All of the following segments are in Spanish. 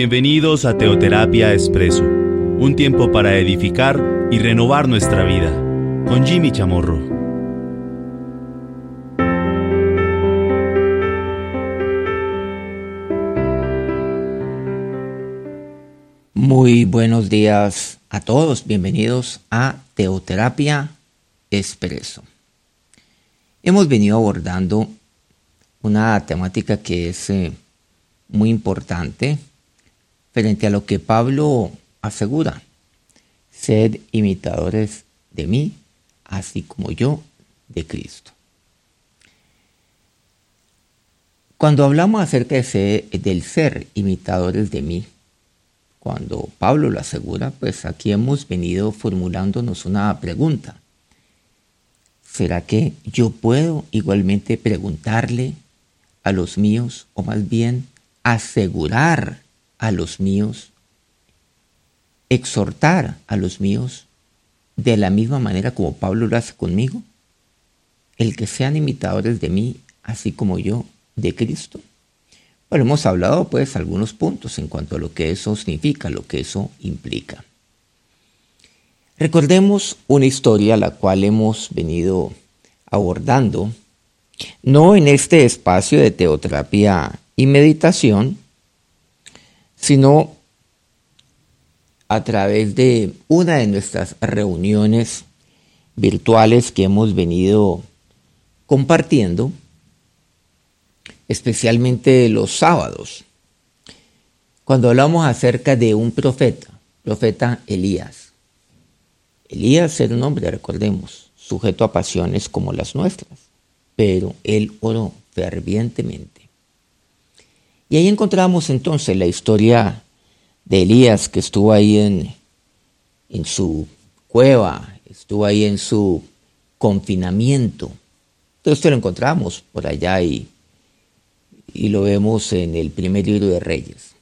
Bienvenidos a Teoterapia Expreso, un tiempo para edificar y renovar nuestra vida, con Jimmy Chamorro. Muy buenos días a todos, bienvenidos a Teoterapia Expreso. Hemos venido abordando una temática que es eh, muy importante frente a lo que Pablo asegura. Sed imitadores de mí, así como yo de Cristo. Cuando hablamos acerca de del ser imitadores de mí, cuando Pablo lo asegura, pues aquí hemos venido formulándonos una pregunta. ¿Será que yo puedo igualmente preguntarle a los míos, o más bien asegurar a los míos, exhortar a los míos de la misma manera como Pablo lo hace conmigo, el que sean imitadores de mí, así como yo de Cristo. Bueno, hemos hablado pues algunos puntos en cuanto a lo que eso significa, lo que eso implica. Recordemos una historia la cual hemos venido abordando, no en este espacio de teoterapia y meditación, sino a través de una de nuestras reuniones virtuales que hemos venido compartiendo, especialmente los sábados, cuando hablamos acerca de un profeta, profeta Elías. Elías era un hombre, recordemos, sujeto a pasiones como las nuestras, pero él oró fervientemente y ahí encontramos entonces la historia de Elías que estuvo ahí en, en su cueva, estuvo ahí en su confinamiento. Todo esto lo encontramos por allá y, y lo vemos en el primer libro de Reyes.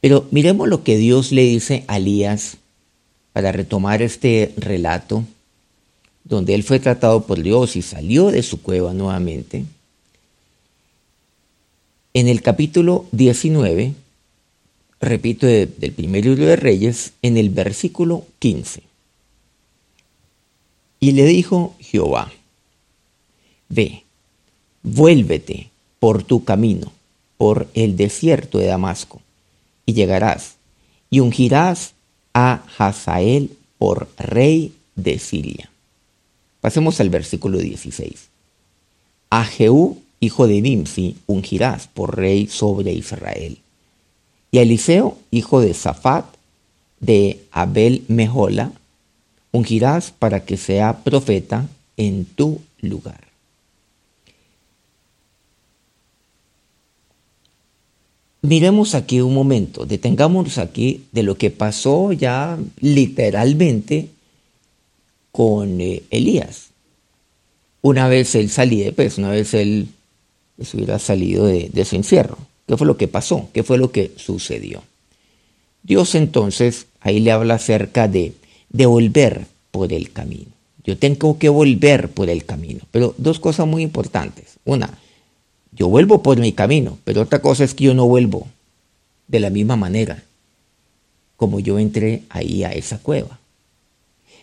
Pero miremos lo que Dios le dice a Elías para retomar este relato, donde él fue tratado por Dios y salió de su cueva nuevamente en el capítulo 19, repito, del primer libro de Reyes, en el versículo 15. Y le dijo Jehová, ve, vuélvete por tu camino, por el desierto de Damasco, y llegarás, y ungirás a Hazael por rey de Siria. Pasemos al versículo 16. A Jehú hijo de Nimsi, ungirás por rey sobre Israel. Y a Eliseo, hijo de Safat, de Abel Mejola, ungirás para que sea profeta en tu lugar. Miremos aquí un momento, detengámonos aquí de lo que pasó ya literalmente con eh, Elías. Una vez él salía, pues una vez él se hubiera salido de, su encierro. ¿Qué fue lo que pasó? ¿Qué fue lo que sucedió? Dios entonces ahí le habla acerca de, de volver por el camino. Yo tengo que volver por el camino. Pero dos cosas muy importantes. Una, yo vuelvo por mi camino, pero otra cosa es que yo no vuelvo de la misma manera como yo entré ahí a esa cueva.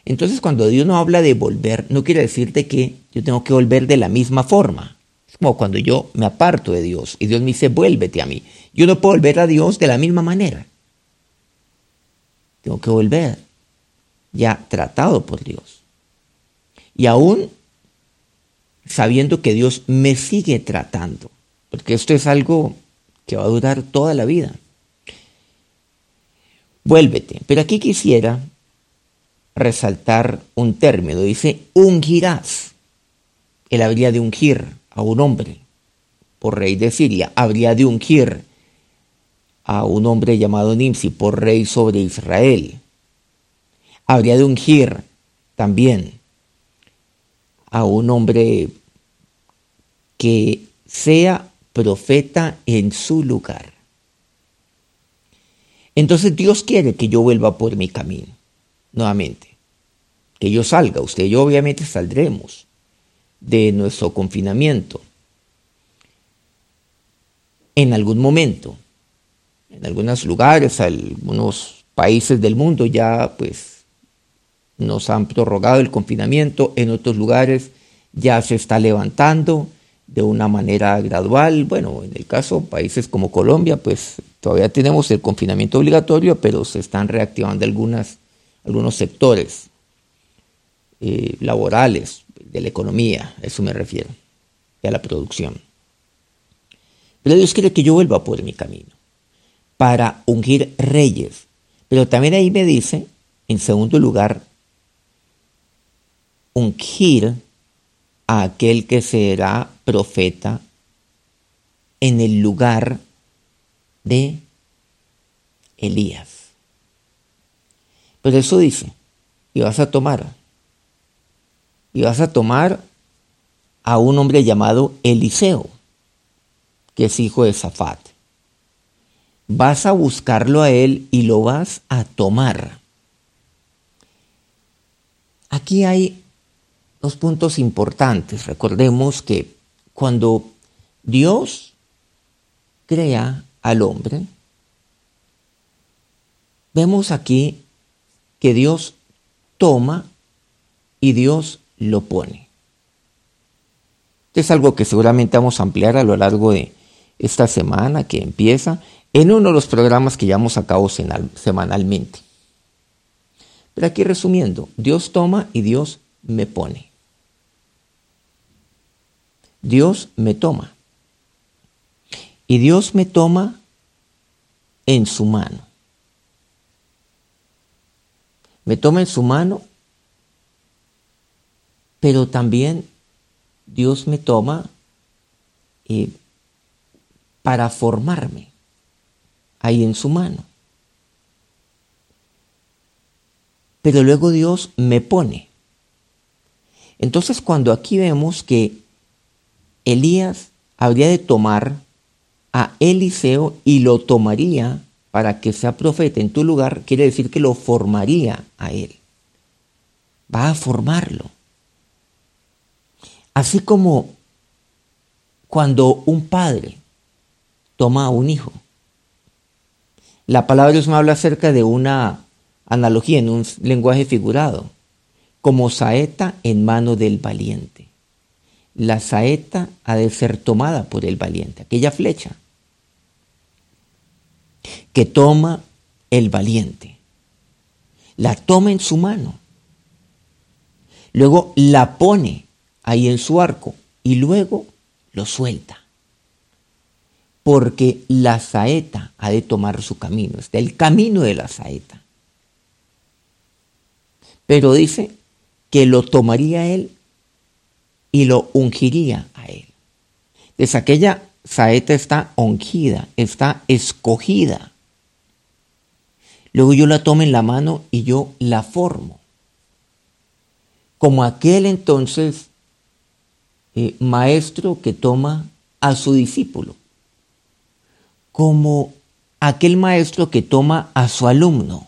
Entonces cuando Dios no habla de volver, no quiere decirte que yo tengo que volver de la misma forma como cuando yo me aparto de Dios y Dios me dice, vuélvete a mí. Yo no puedo volver a Dios de la misma manera. Tengo que volver ya tratado por Dios. Y aún sabiendo que Dios me sigue tratando, porque esto es algo que va a durar toda la vida. Vuélvete. Pero aquí quisiera resaltar un término. Dice, ungirás. Él habría de ungir a un hombre por rey de Siria, habría de ungir a un hombre llamado Nimsi por rey sobre Israel. Habría de ungir también a un hombre que sea profeta en su lugar. Entonces Dios quiere que yo vuelva por mi camino, nuevamente. Que yo salga, usted y yo obviamente saldremos de nuestro confinamiento. En algún momento, En algunos lugares, algunos países del mundo ya pues nos han prorrogado el confinamiento, en otros lugares ya se está levantando de una manera gradual. Bueno, en el caso de países como Colombia, pues todavía tenemos el confinamiento obligatorio, pero se están reactivando algunos sectores eh, laborales de la economía, a eso me refiero, y a la producción. Pero Dios quiere que yo vuelva por mi camino para ungir reyes. Pero también ahí me dice, en segundo lugar, ungir a aquel que será profeta en el lugar de Elías. Pero eso dice, y vas a tomar, y vas a tomar a un hombre llamado Eliseo, que es hijo de Zafat. Vas a buscarlo a él y lo vas a tomar. Aquí hay dos puntos importantes. Recordemos que cuando Dios crea al hombre, vemos aquí que Dios toma y Dios lo pone. Es algo que seguramente vamos a ampliar a lo largo de esta semana que empieza en uno de los programas que llevamos a cabo semanalmente. Pero aquí resumiendo, Dios toma y Dios me pone. Dios me toma. Y Dios me toma en su mano. Me toma en su mano, pero también Dios me toma eh, para formarme ahí en su mano. Pero luego Dios me pone. Entonces cuando aquí vemos que Elías habría de tomar a Eliseo y lo tomaría para que sea profeta en tu lugar, quiere decir que lo formaría a él. Va a formarlo. Así como cuando un padre toma a un hijo. La palabra Dios me habla acerca de una analogía en un lenguaje figurado, como saeta en mano del valiente. La saeta ha de ser tomada por el valiente, aquella flecha que toma el valiente. La toma en su mano. Luego la pone ahí en su arco y luego lo suelta porque la saeta ha de tomar su camino, está el camino de la saeta. Pero dice que lo tomaría él y lo ungiría a él. Entonces aquella saeta está ungida, está escogida. Luego yo la tomo en la mano y yo la formo. Como aquel entonces eh, maestro que toma a su discípulo como aquel maestro que toma a su alumno,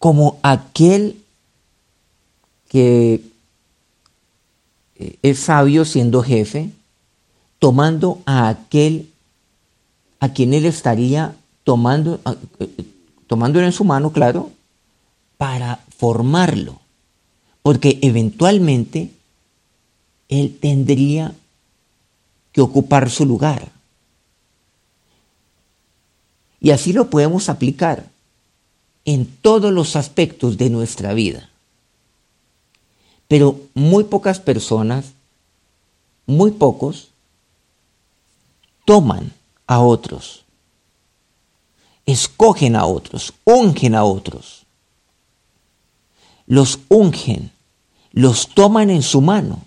como aquel que eh, es sabio siendo jefe, tomando a aquel a quien él estaría tomando, eh, tomándolo en su mano, claro, para formarlo, porque eventualmente él tendría que ocupar su lugar. Y así lo podemos aplicar en todos los aspectos de nuestra vida. Pero muy pocas personas, muy pocos, toman a otros, escogen a otros, ungen a otros. Los ungen, los toman en su mano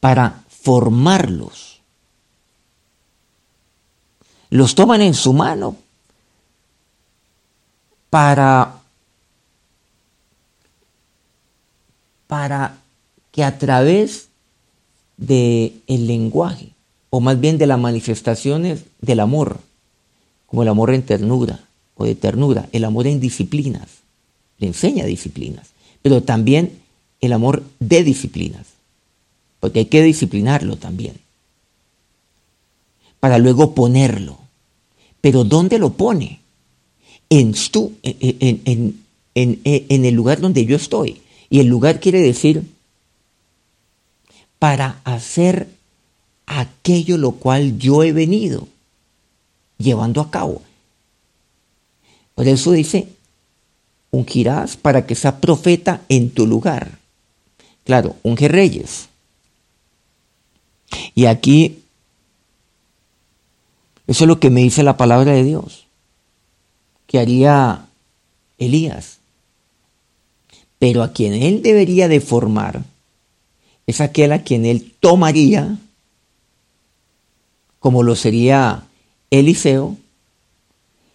para formarlos. Los toman en su mano para, para que a través del el lenguaje, o más bien de las manifestaciones del amor, como el amor en ternura o de ternura, el amor en disciplinas, le enseña disciplinas, pero también el amor de disciplinas, porque hay que disciplinarlo también para luego ponerlo. Pero ¿dónde lo pone? En, en, en el lugar donde yo estoy. Y el lugar quiere decir para hacer aquello lo cual yo he venido llevando a cabo. Por eso dice, ungirás para que sea profeta en tu lugar. Claro, unge reyes. Y aquí, eso es lo que me dice la palabra de Dios, que haría Elías. Pero a quien él debería de formar es aquel a quien él tomaría, como lo sería Eliseo,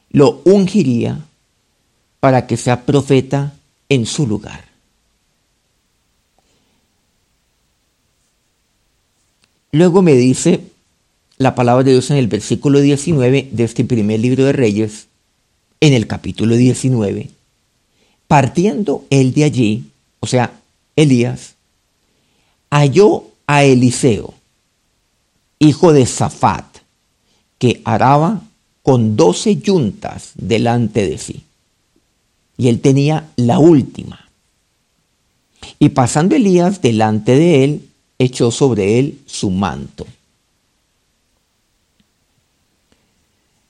lo ungiría para que sea profeta en su lugar. Luego me dice la palabra de Dios en el versículo 19 de este primer libro de Reyes, en el capítulo 19, partiendo él de allí, o sea, Elías, halló a Eliseo, hijo de Safat, que araba con doce yuntas delante de sí. Y él tenía la última. Y pasando Elías delante de él, echó sobre él su manto.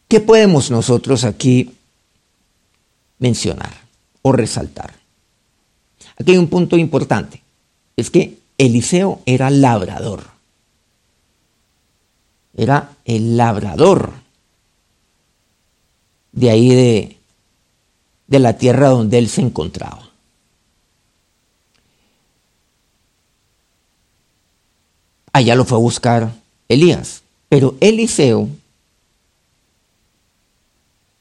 ¿Qué podemos nosotros aquí mencionar o resaltar? Aquí hay un punto importante. Es que Eliseo era labrador. Era el labrador de ahí de, de la tierra donde él se encontraba. Allá lo fue a buscar Elías, pero Eliseo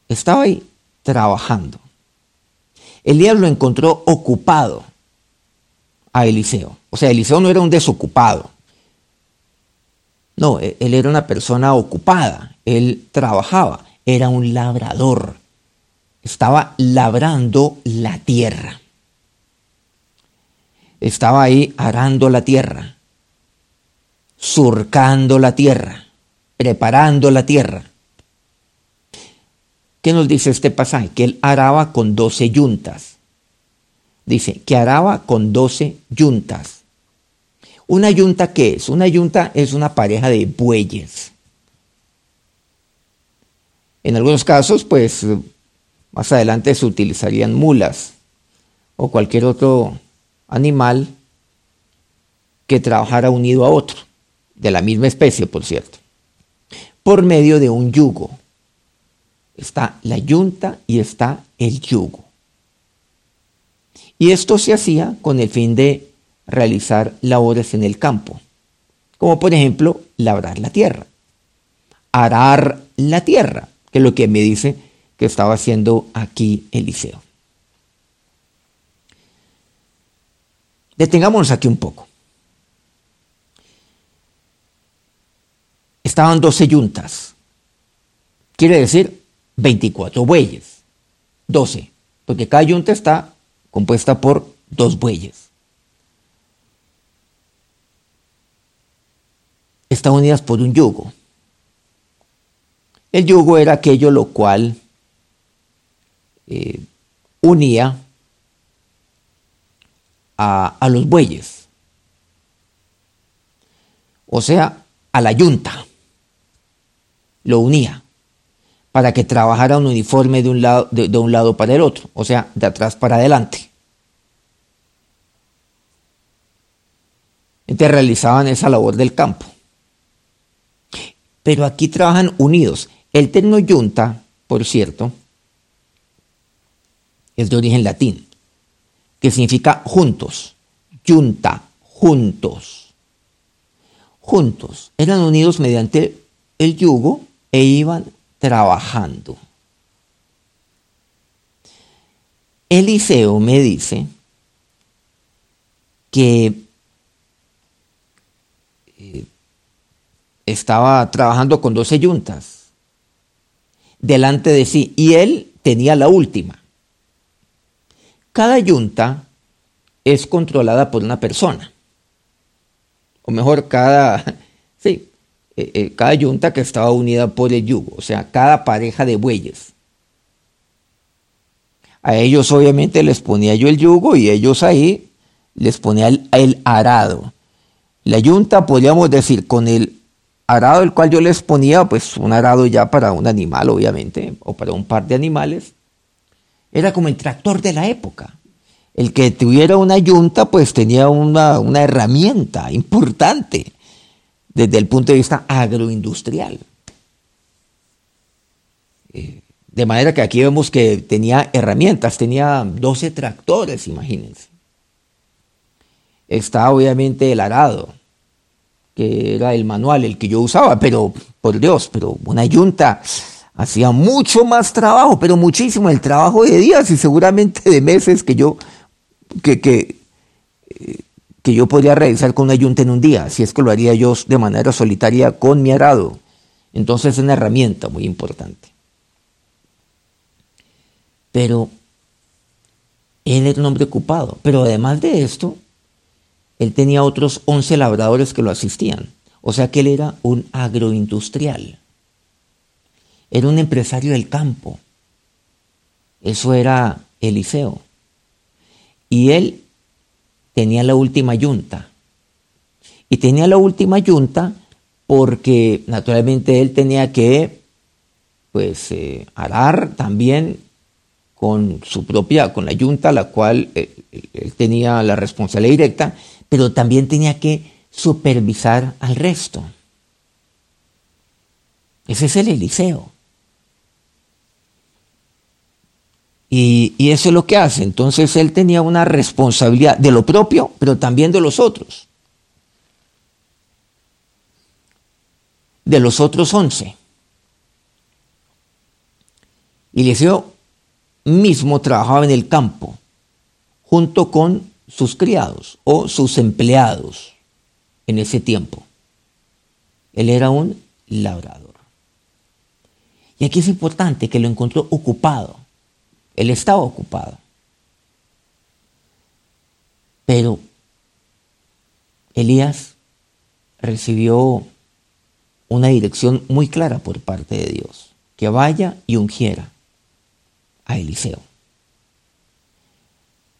estaba ahí trabajando. Elías lo encontró ocupado a Eliseo. O sea, Eliseo no era un desocupado. No, e, él era una persona ocupada. Él trabajaba. Era un labrador. Estaba labrando la tierra. Estaba ahí arando la tierra. Surcando la tierra. Preparando la tierra. ¿Qué nos dice este pasaje? Que él araba con doce yuntas. Dice que araba con doce yuntas. ¿Una yunta qué es? Una yunta es una pareja de bueyes. En algunos casos, pues más adelante se utilizarían mulas o cualquier otro animal que trabajara unido a otro, de la misma especie, por cierto, por medio de un yugo. Está la yunta y está el yugo. Y esto se hacía con el fin de realizar labores en el campo, como por ejemplo labrar la tierra, arar la tierra, que es lo que me dice que estaba haciendo aquí Eliseo. Detengámonos aquí un poco. Estaban 12 yuntas, quiere decir 24 bueyes, 12, porque cada yunta está compuesta por dos bueyes. Están unidas por un yugo. El yugo era aquello lo cual eh, unía a, a los bueyes, o sea, a la yunta, lo unía para que trabajara un uniforme de un, lado, de, un lado para el otro, o sea, de atrás para adelante. Entonces realizaban esa labor del campo. Pero aquí trabajan unidos. El término yunta, por cierto, es de origen latín, que significa juntos. Yunta, juntos. Juntos. Eran unidos mediante el yugo e iban trabajando. Eliseo me dice que eh, estaba trabajando con 12 yuntas delante de sí y él tenía la última. Cada yunta es controlada por una persona. O mejor, cada, eh, eh, cada yunta que estaba unida por el yugo, o sea, cada pareja de bueyes. A ellos obviamente les ponía yo el yugo y ellos ahí les ponía el, arado. La yunta, podríamos decir, con el arado el cual yo les ponía, pues un arado ya para un animal, obviamente, o para un par de animales, era como el tractor de la época. El que tuviera una yunta, pues tenía una, una herramienta importante desde el punto de vista agroindustrial. Eh, de manera que aquí vemos que tenía herramientas, tenía 12 tractores, imagínense. Está obviamente el arado, que era el manual, el que yo usaba, pero por Dios, pero una yunta hacía mucho más trabajo, pero muchísimo, el trabajo de días y seguramente de meses que yo, que, que, que yo podría realizar con una yunta en un día, si es que lo haría yo de manera solitaria con mi arado. Entonces es una herramienta muy importante. Pero él era un hombre ocupado. Pero además de esto, él tenía otros 11 labradores que lo asistían. O sea que él era un agroindustrial. Era un empresario del campo. Eso era Eliseo. Y él tenía la última yunta. Y tenía la última yunta porque naturalmente él tenía que pues eh, arar también con su propia, con la yunta, la cual eh, él tenía la responsabilidad directa, pero también tenía que supervisar al resto. Ese es el Eliseo. Y, eso es lo que hace. Entonces él tenía una responsabilidad de lo propio, pero también de los otros. De los otros once. Eliseo mismo trabajaba en el campo, junto con sus criados o sus empleados en ese tiempo. Él era un labrador. Y aquí es importante que lo encontró ocupado él estaba ocupado. Pero Elías recibió una dirección muy clara por parte de Dios, que vaya y ungiera a Eliseo.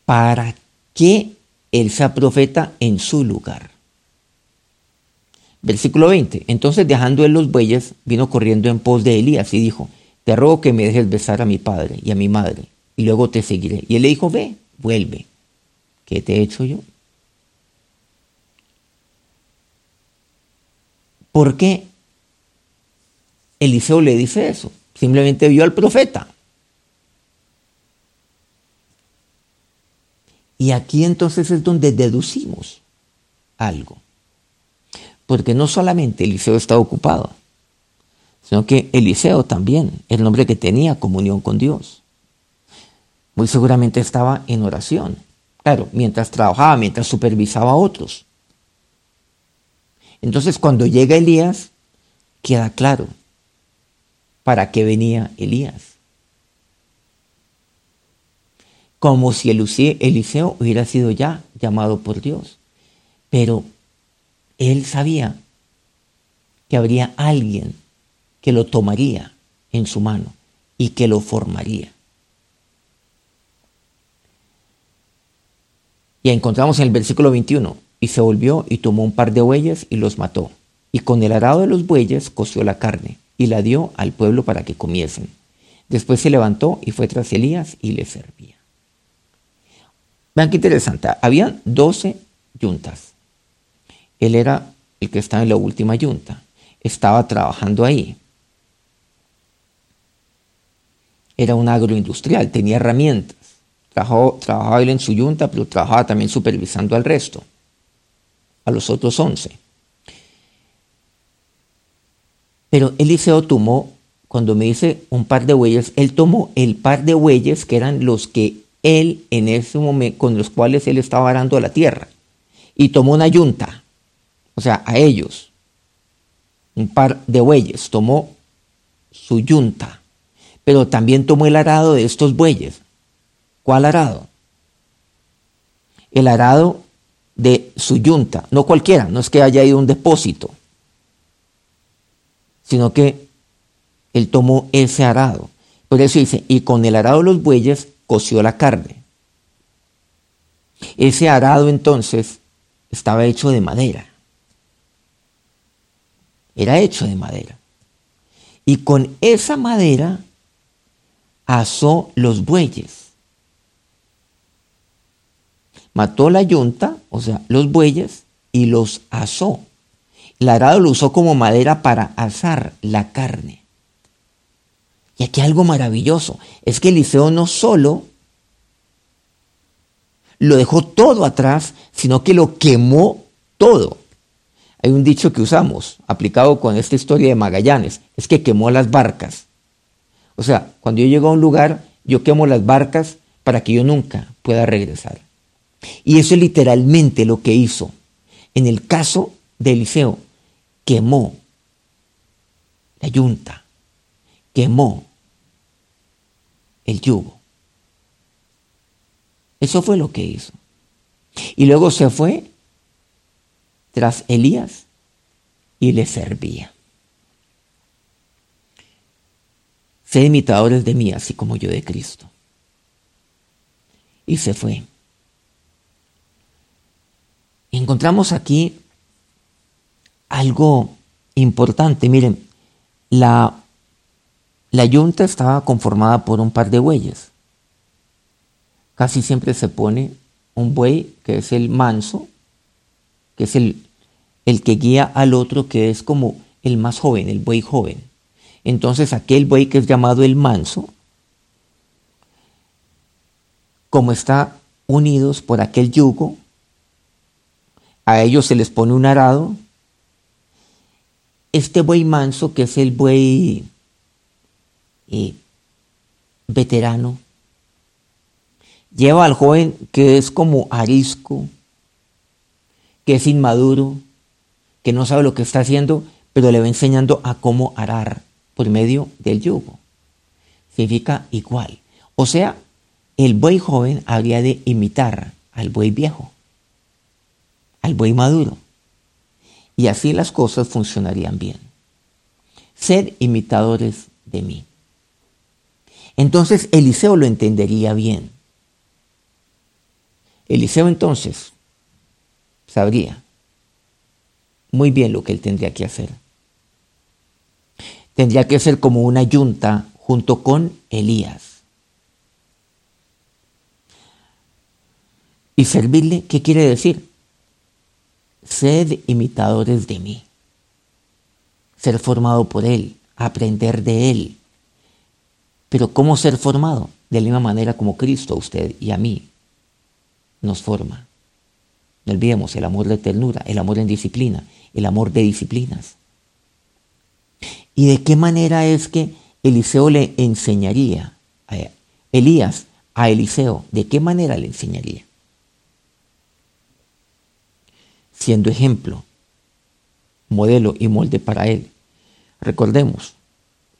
Para que él sea profeta en su lugar. Versículo 20. Entonces dejando él los bueyes, vino corriendo en pos de Elías y dijo, te ruego que me dejes besar a mi padre y a mi madre, y luego te seguiré. Y él le dijo, ve, vuelve. ¿Qué te he hecho yo? ¿Por qué Eliseo le dice eso? Simplemente vio al profeta. Y aquí entonces es donde deducimos algo. Porque no solamente Eliseo está ocupado, sino que Eliseo también, el nombre que tenía comunión con Dios. Muy seguramente estaba en oración. Claro, mientras trabajaba, mientras supervisaba a otros. Entonces cuando llega Elías, queda claro para qué venía Elías. Como si Eliseo hubiera sido ya llamado por Dios. Pero él sabía que habría alguien que lo tomaría en su mano y que lo formaría. Y encontramos en el versículo 21, y se volvió y tomó un par de bueyes y los mató, y con el arado de los bueyes coció la carne y la dio al pueblo para que comiesen. Después se levantó y fue tras Elías y le servía. Vean qué interesante, habían doce yuntas. Él era el que estaba en la última yunta, estaba trabajando ahí. Era un agroindustrial, tenía herramientas. trabajaba él en su yunta, pero trabajaba también supervisando al resto, a los otros once. Pero Eliseo tomó, cuando me dice un par de bueyes, él tomó el par de bueyes que eran los que él en ese momento, con los cuales él estaba arando la tierra, y tomó una yunta, o sea, a ellos, un par de bueyes, tomó su yunta pero también tomó el arado de estos bueyes. ¿Cuál arado? El arado de su yunta, no cualquiera, no es que haya ido un depósito. sino que él tomó ese arado. Por eso dice, y con el arado de los bueyes coció la carne. Ese arado entonces estaba hecho de madera. Era hecho de madera. Y con esa madera asó los bueyes. Mató la yunta, o sea, los bueyes, y los asó. El arado lo usó como madera para asar la carne. Y aquí algo maravilloso, es que Eliseo no solo lo dejó todo atrás, sino que lo quemó todo. Hay un dicho que usamos, aplicado con esta historia de Magallanes, es que quemó las barcas. O sea, cuando yo llego a un lugar, yo quemo las barcas para que yo nunca pueda regresar. Y eso es literalmente lo que hizo. En el caso de Eliseo, quemó la yunta, quemó el yugo. Eso fue lo que hizo. Y luego se fue tras Elías y le servía. Sed imitadores de mí, así como yo de Cristo. Y se fue. encontramos aquí algo importante. Miren, la, la yunta estaba conformada por un par de bueyes. Casi siempre se pone un buey que es el manso, que es el, el que guía al otro, que es como el más joven, el buey joven. Entonces aquel buey que es llamado el manso, como está unidos por aquel yugo, a ellos se les pone un arado. Este buey manso, que es el buey eh, veterano, lleva al joven que es como arisco, que es inmaduro, que no sabe lo que está haciendo, pero le va enseñando a cómo arar por medio del yugo. Significa igual. O sea, el buey joven habría de imitar al buey viejo, al buey maduro y así las cosas funcionarían bien. Sed imitadores de mí. Entonces Eliseo lo entendería bien. Eliseo entonces sabría muy bien lo que él tendría que hacer. Tendría que ser como una yunta junto con Elías. Y servirle, ¿qué quiere decir? Sed imitadores de mí. Ser formado por Él, aprender de Él. Pero ¿cómo ser formado? De la misma manera como Cristo a usted y a mí nos forma. No olvidemos el amor de ternura, el amor en disciplina, el amor de disciplinas. ¿Y de qué manera es que Eliseo le enseñaría, a Elías a Eliseo, de qué manera le enseñaría? siendo ejemplo, modelo y molde para él. Recordemos,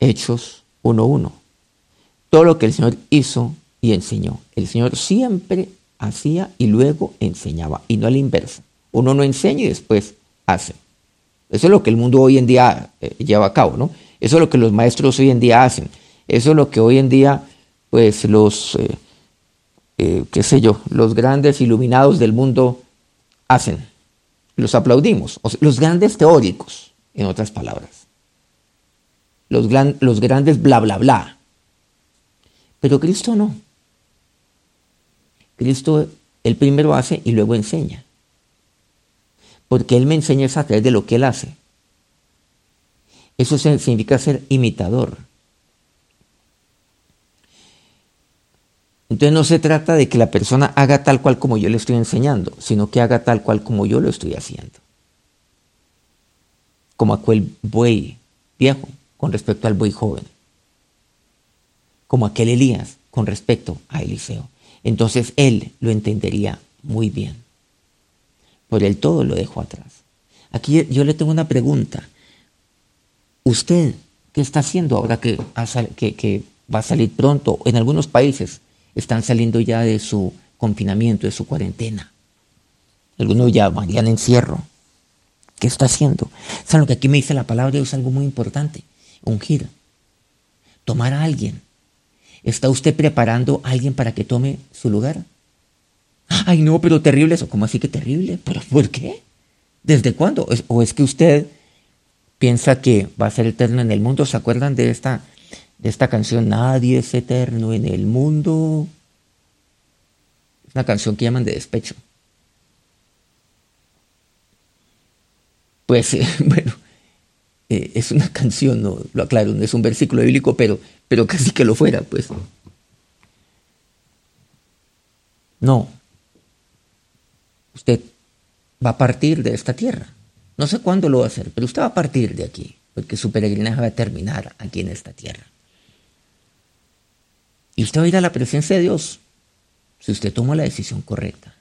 Hechos 1.1. Todo lo que el Señor hizo y enseñó. El Señor siempre hacía y luego enseñaba, y no a la inversa. Uno no enseña y después hace. Eso es lo que el mundo hoy en día eh, lleva a cabo, ¿no? Eso es lo que los maestros hoy en día hacen. Eso es lo que hoy en día, pues, los, eh, eh, qué sé yo, los grandes iluminados del mundo hacen los aplaudimos. los grandes teóricos, en otras palabras. Los, los grandes bla, bla, bla. Pero Cristo no. Cristo, el primero hace y luego enseña. Porque Él me enseña a través de lo que Él hace. Eso significa ser imitador. Entonces no se trata de que la persona haga tal cual como yo le estoy enseñando, sino que haga tal cual como yo lo estoy haciendo. Como aquel buey viejo con respecto al buey joven. Como aquel Elías con respecto a Eliseo. Entonces él lo entendería muy bien. Por él todo lo dejó atrás. Aquí yo le tengo una pregunta. ¿Usted qué está haciendo ahora que, va a salir pronto en algunos países? están saliendo ya de su confinamiento, de su cuarentena. Algunos ya van en encierro. ¿Qué está haciendo? ¿Saben lo que aquí me dice la palabra? Es algo muy importante. Ungir. Tomar a alguien. ¿Está usted preparando a alguien para que tome su lugar? Ay, no, pero terrible eso. ¿Cómo así que terrible? ¿Pero por qué? ¿Desde cuándo? ¿O es que usted piensa que va a ser eterno en el mundo? ¿Se acuerdan de esta, de esta canción? Nadie es eterno en el mundo. Es una canción que llaman de despecho. Pues bueno, eh, es una canción, lo aclaro, no es un versículo bíblico, pero, pero casi que lo fuera, pues. No. Usted va a partir de esta tierra. No sé cuándo lo va a hacer, pero usted va a partir de aquí, porque su peregrinaje va a terminar aquí en esta tierra. Y usted va a ir a la presencia de Dios si usted toma la decisión correcta.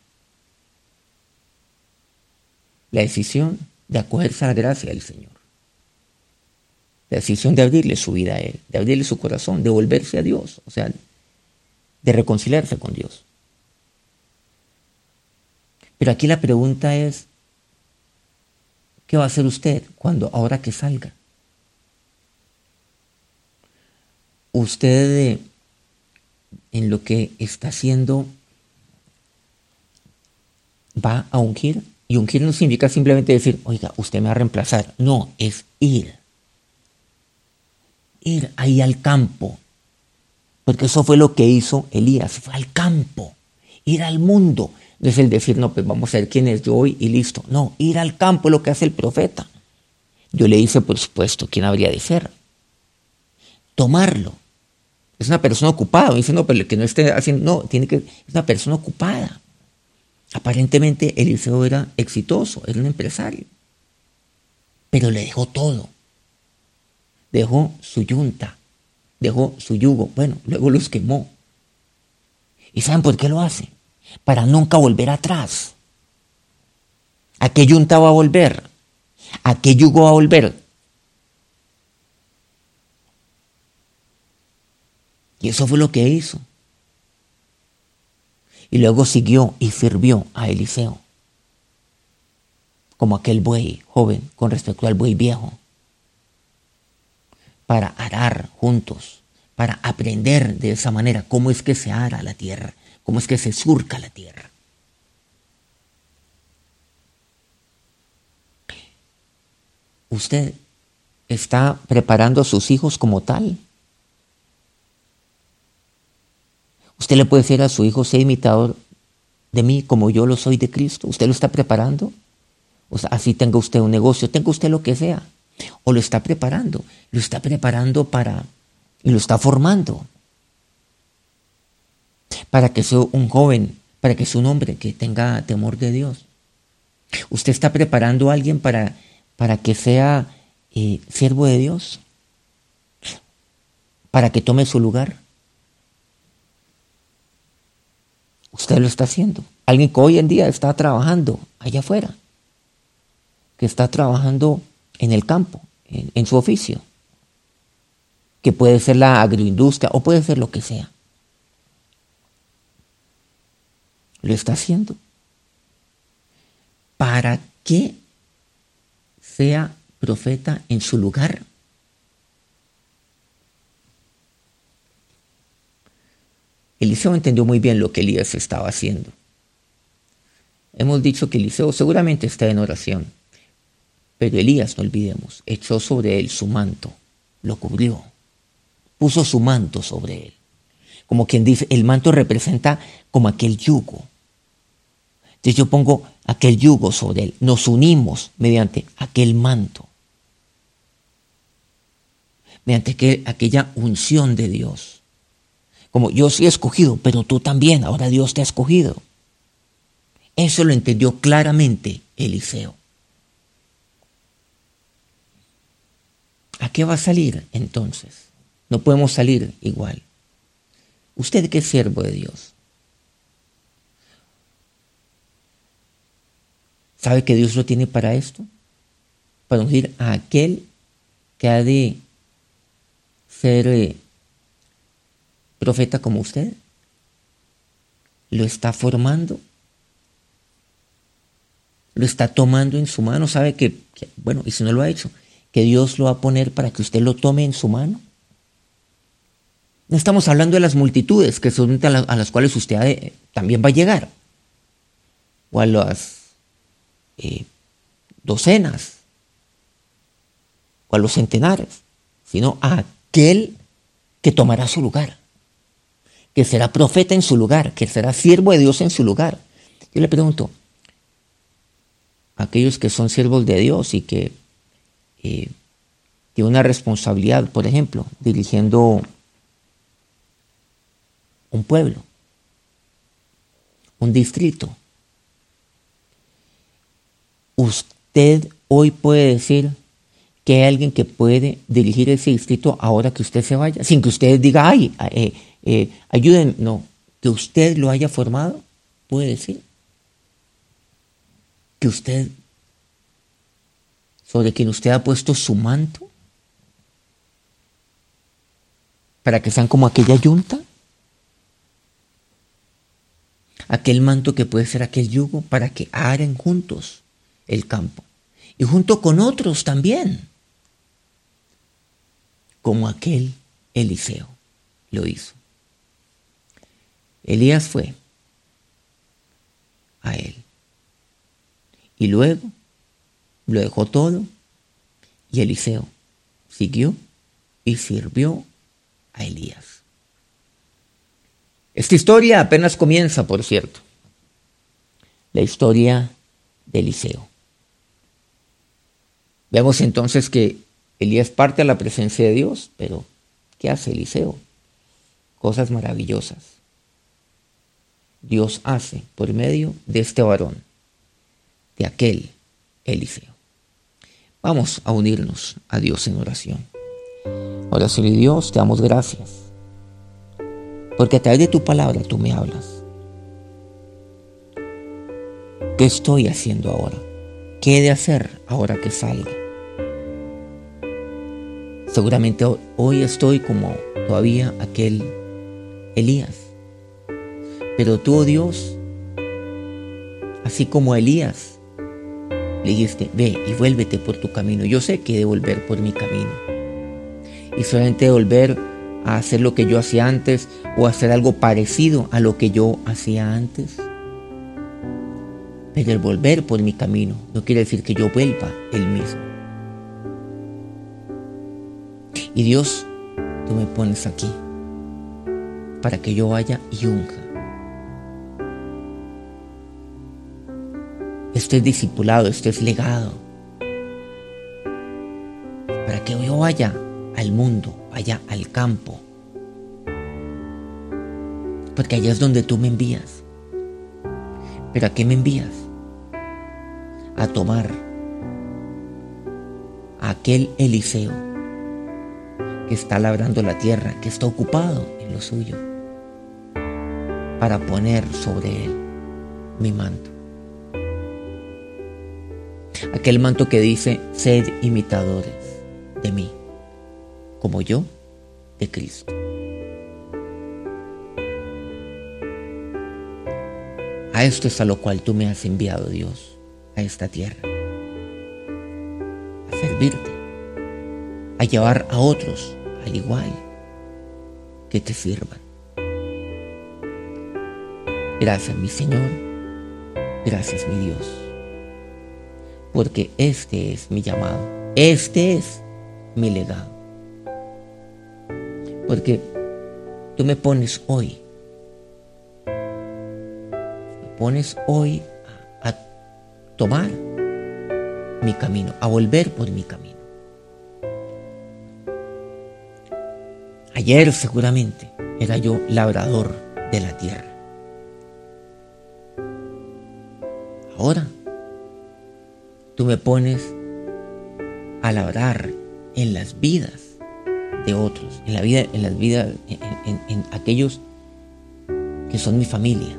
La decisión de acogerse a la gracia del Señor. La decisión de abrirle su vida a Él, de abrirle su corazón, de volverse a Dios, o sea, de reconciliarse con Dios. Pero aquí la pregunta es, ¿qué va a hacer usted cuando ahora que salga? Usted en lo que está haciendo va a ungir y ungir no significa simplemente decir, oiga, usted me va a reemplazar. No, es ir. Ir ahí al campo. Porque eso fue lo que hizo Elías, fue al campo, ir al mundo. No es el decir, no, pues vamos a ver quién es yo hoy y listo. No, ir al campo es lo que hace el profeta. Yo le hice, por supuesto, quién habría de ser. Tomarlo. Es una persona ocupada. Dice, no, pero que no esté haciendo, no, tiene que, es una persona ocupada. Aparentemente Eliseo era exitoso, era un empresario, pero le dejó todo. Dejó su yunta, dejó su yugo, bueno, luego los quemó. ¿Y saben por qué lo hace? Para nunca volver atrás. ¿A qué yunta va a volver? ¿A qué yugo va a volver? Y eso fue lo que hizo y luego siguió y sirvió a Eliseo, como aquel buey joven con respecto al buey viejo, para arar juntos, para aprender de esa manera cómo es que se ara la tierra, cómo es que se surca la tierra. ¿Usted está preparando a sus hijos como tal? Usted le puede decir a su hijo, sea imitador de mí como yo lo soy de Cristo. ¿Usted lo está preparando? O sea, así tenga usted un negocio, tenga usted lo que sea. O lo está preparando. Lo está preparando para... y lo está formando. Para que sea un joven, para que sea un hombre que tenga temor de Dios. Usted está preparando a alguien para, para que sea eh, siervo de Dios. Para que tome su lugar. Usted lo está haciendo. Alguien que hoy en día está trabajando allá afuera, que está trabajando en el campo, en, su oficio, que puede ser la agroindustria o puede ser lo que sea. Lo está haciendo para que sea profeta en su lugar. Eliseo entendió muy bien lo que Elías estaba haciendo. Hemos dicho que Eliseo seguramente está en oración, pero Elías, no olvidemos, echó sobre él su manto, lo cubrió, puso su manto sobre él. Como quien dice, el manto representa como aquel yugo. Entonces yo pongo aquel yugo sobre él, nos unimos mediante aquel manto, mediante aquella unción de Dios. Como yo sí he escogido, pero tú también, ahora Dios te ha escogido. Eso lo entendió claramente Eliseo. ¿A qué va a salir entonces? No podemos salir igual. ¿Usted qué es siervo de Dios? ¿Sabe que Dios lo tiene para esto? Para unir a aquel que ha de ser eh, profeta como usted? ¿Lo está formando? lo está tomando en su mano, sabe que, bueno, y si no lo ha hecho, que Dios lo va a poner para que usted lo tome en su mano. No estamos hablando de las multitudes, que son a, las cuales usted también va a llegar, o a las eh, docenas, o a los centenares, sino a aquel que tomará su lugar, que será profeta en su lugar, que será siervo de Dios en su lugar. Yo le pregunto, aquellos que son siervos de Dios y que eh, tienen una responsabilidad, por ejemplo, dirigiendo un pueblo, un distrito. Usted hoy puede decir que hay alguien que puede dirigir ese distrito ahora que usted se vaya, sin que usted diga, ay, eh, eh, ayuden, no, que usted lo haya formado, puede decir. Que usted, sobre quien usted ha puesto su manto, para que sean como aquella yunta, aquel manto que puede ser aquel yugo, para que aren juntos el campo, y junto con otros también, como aquel Eliseo lo hizo. Elías fue a él. Y luego lo dejó todo y Eliseo siguió y sirvió a Elías. Esta historia apenas comienza, por cierto. La historia de Eliseo. Vemos entonces que Elías parte a la presencia de Dios, pero ¿qué hace Eliseo? Cosas maravillosas. Dios hace por medio de este varón de aquel Eliseo. Vamos a unirnos a Dios en oración. Oración y Dios, te damos gracias, porque a través de tu palabra tú me hablas. ¿Qué estoy haciendo ahora? ¿Qué he de hacer ahora que salga? Seguramente hoy estoy como todavía aquel Elías. Pero tú, oh Dios, así como Elías, le dijiste, ve y vuélvete por tu camino. Yo sé que he de volver por mi camino. Y solamente volver a hacer lo que yo hacía antes o hacer algo parecido a lo que yo hacía antes. Pero el volver por mi camino no quiere decir que yo vuelva el mismo. Y Dios, tú me pones aquí para que yo vaya y unja Esto es discipulado, esto es legado. Para que yo vaya al mundo, vaya al campo. Porque allá es donde tú me envías. ¿Pero a qué me envías? A tomar aquel Eliseo que está labrando la tierra, que está ocupado en lo suyo, para poner sobre él mi manto. Aquel manto que dice, sed imitadores de mí, como yo de Cristo. A esto es a lo cual tú me has enviado, Dios, a esta tierra. A servirte, a llevar a otros al igual que te sirvan. Gracias, mi Señor. Gracias, mi Dios porque este es mi llamado, este es mi legado. Porque tú me pones hoy, me pones hoy a, a tomar mi camino, a volver por mi camino. Ayer seguramente era yo labrador de la tierra. Ahora Tú me pones a labrar en las vidas de otros, en la vida, en las vidas, en, aquellos que son mi familia.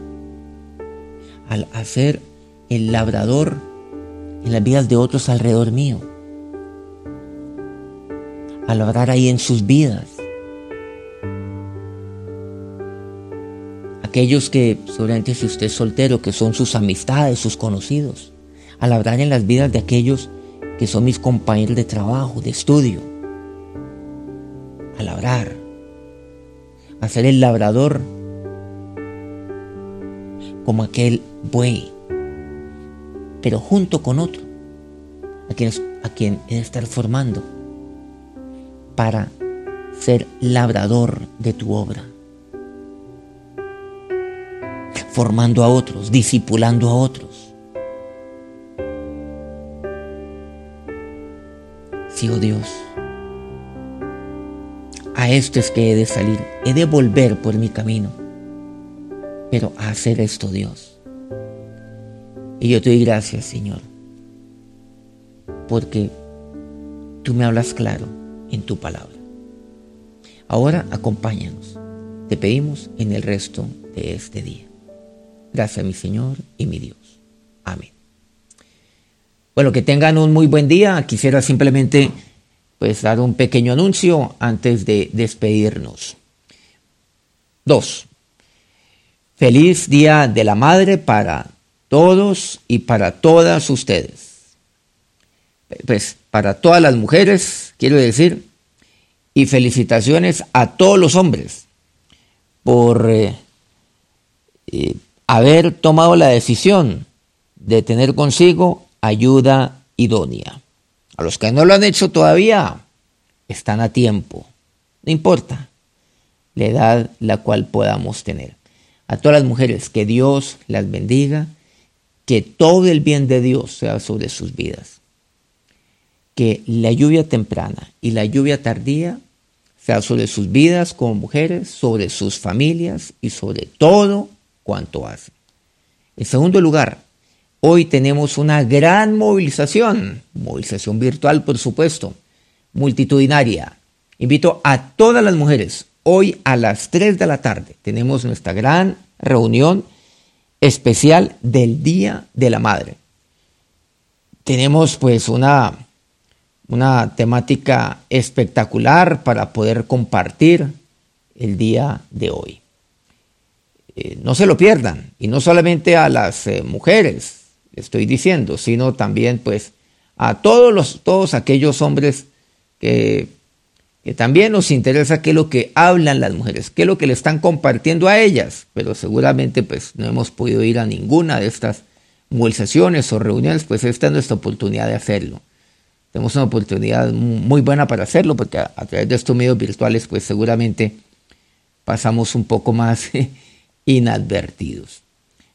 Al hacer el labrador en las vidas de otros alrededor mío. Al labrar ahí en sus vidas. Aquellos que, seguramente si usted es soltero, que son sus amistades, sus conocidos a labrar en las vidas de aquellos que son mis compañeros de trabajo, de estudio. A labrar, a ser el labrador como aquel buey, pero junto con otro, a quien, a quien estar formando para ser labrador de tu obra, formando a otros, discipulando a otros. Sí, oh Dios, a esto es que he de salir, he de volver por mi camino, pero a hacer esto, Dios. Y yo te doy gracias, Señor, porque tú me hablas claro en tu palabra. Ahora acompáñanos, te pedimos en el resto de este día. Gracias mi Señor y mi Dios. Amén. Bueno, que tengan un muy buen día. Quisiera simplemente pues dar un pequeño anuncio antes de despedirnos. Dos. Feliz Día de la Madre para todos y para todas ustedes. Pues para todas las mujeres, quiero decir, y felicitaciones a todos los hombres por eh, eh, haber tomado la decisión de tener consigo ayuda idónea. A los que no lo han hecho todavía, están a tiempo. No importa la edad la cual podamos tener. A todas las mujeres, que Dios las bendiga, que todo el bien de Dios sea sobre sus vidas. Que la lluvia temprana y la lluvia tardía sea sobre sus vidas como mujeres, sobre sus familias y sobre todo cuanto hacen. En segundo lugar, hoy tenemos una gran movilización, movilización virtual por supuesto, multitudinaria. Invito a todas las mujeres, hoy a las 3 de la tarde tenemos nuestra gran reunión especial del Día de la Madre. Tenemos pues una, una temática espectacular para poder compartir el día de hoy. Eh, no se lo pierdan. Y no solamente a las eh, mujeres, estoy diciendo, sino también pues a todos, los, todos aquellos hombres que, que también nos interesa qué es lo que hablan las mujeres, qué es lo que le están compartiendo a ellas. Pero seguramente pues no hemos podido ir a ninguna de estas movilizaciones o reuniones, pues esta es nuestra oportunidad de hacerlo. Tenemos una oportunidad muy buena para hacerlo porque a, a través de estos medios virtuales pues seguramente pasamos un poco más inadvertidos.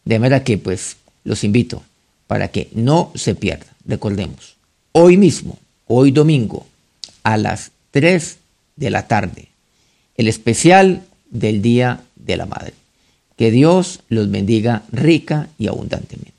De manera que pues los invito para que no se pierda. Recordemos, hoy mismo, hoy domingo, a las 3 de la tarde, el especial del Día de la Madre. Que Dios los bendiga rica y abundantemente.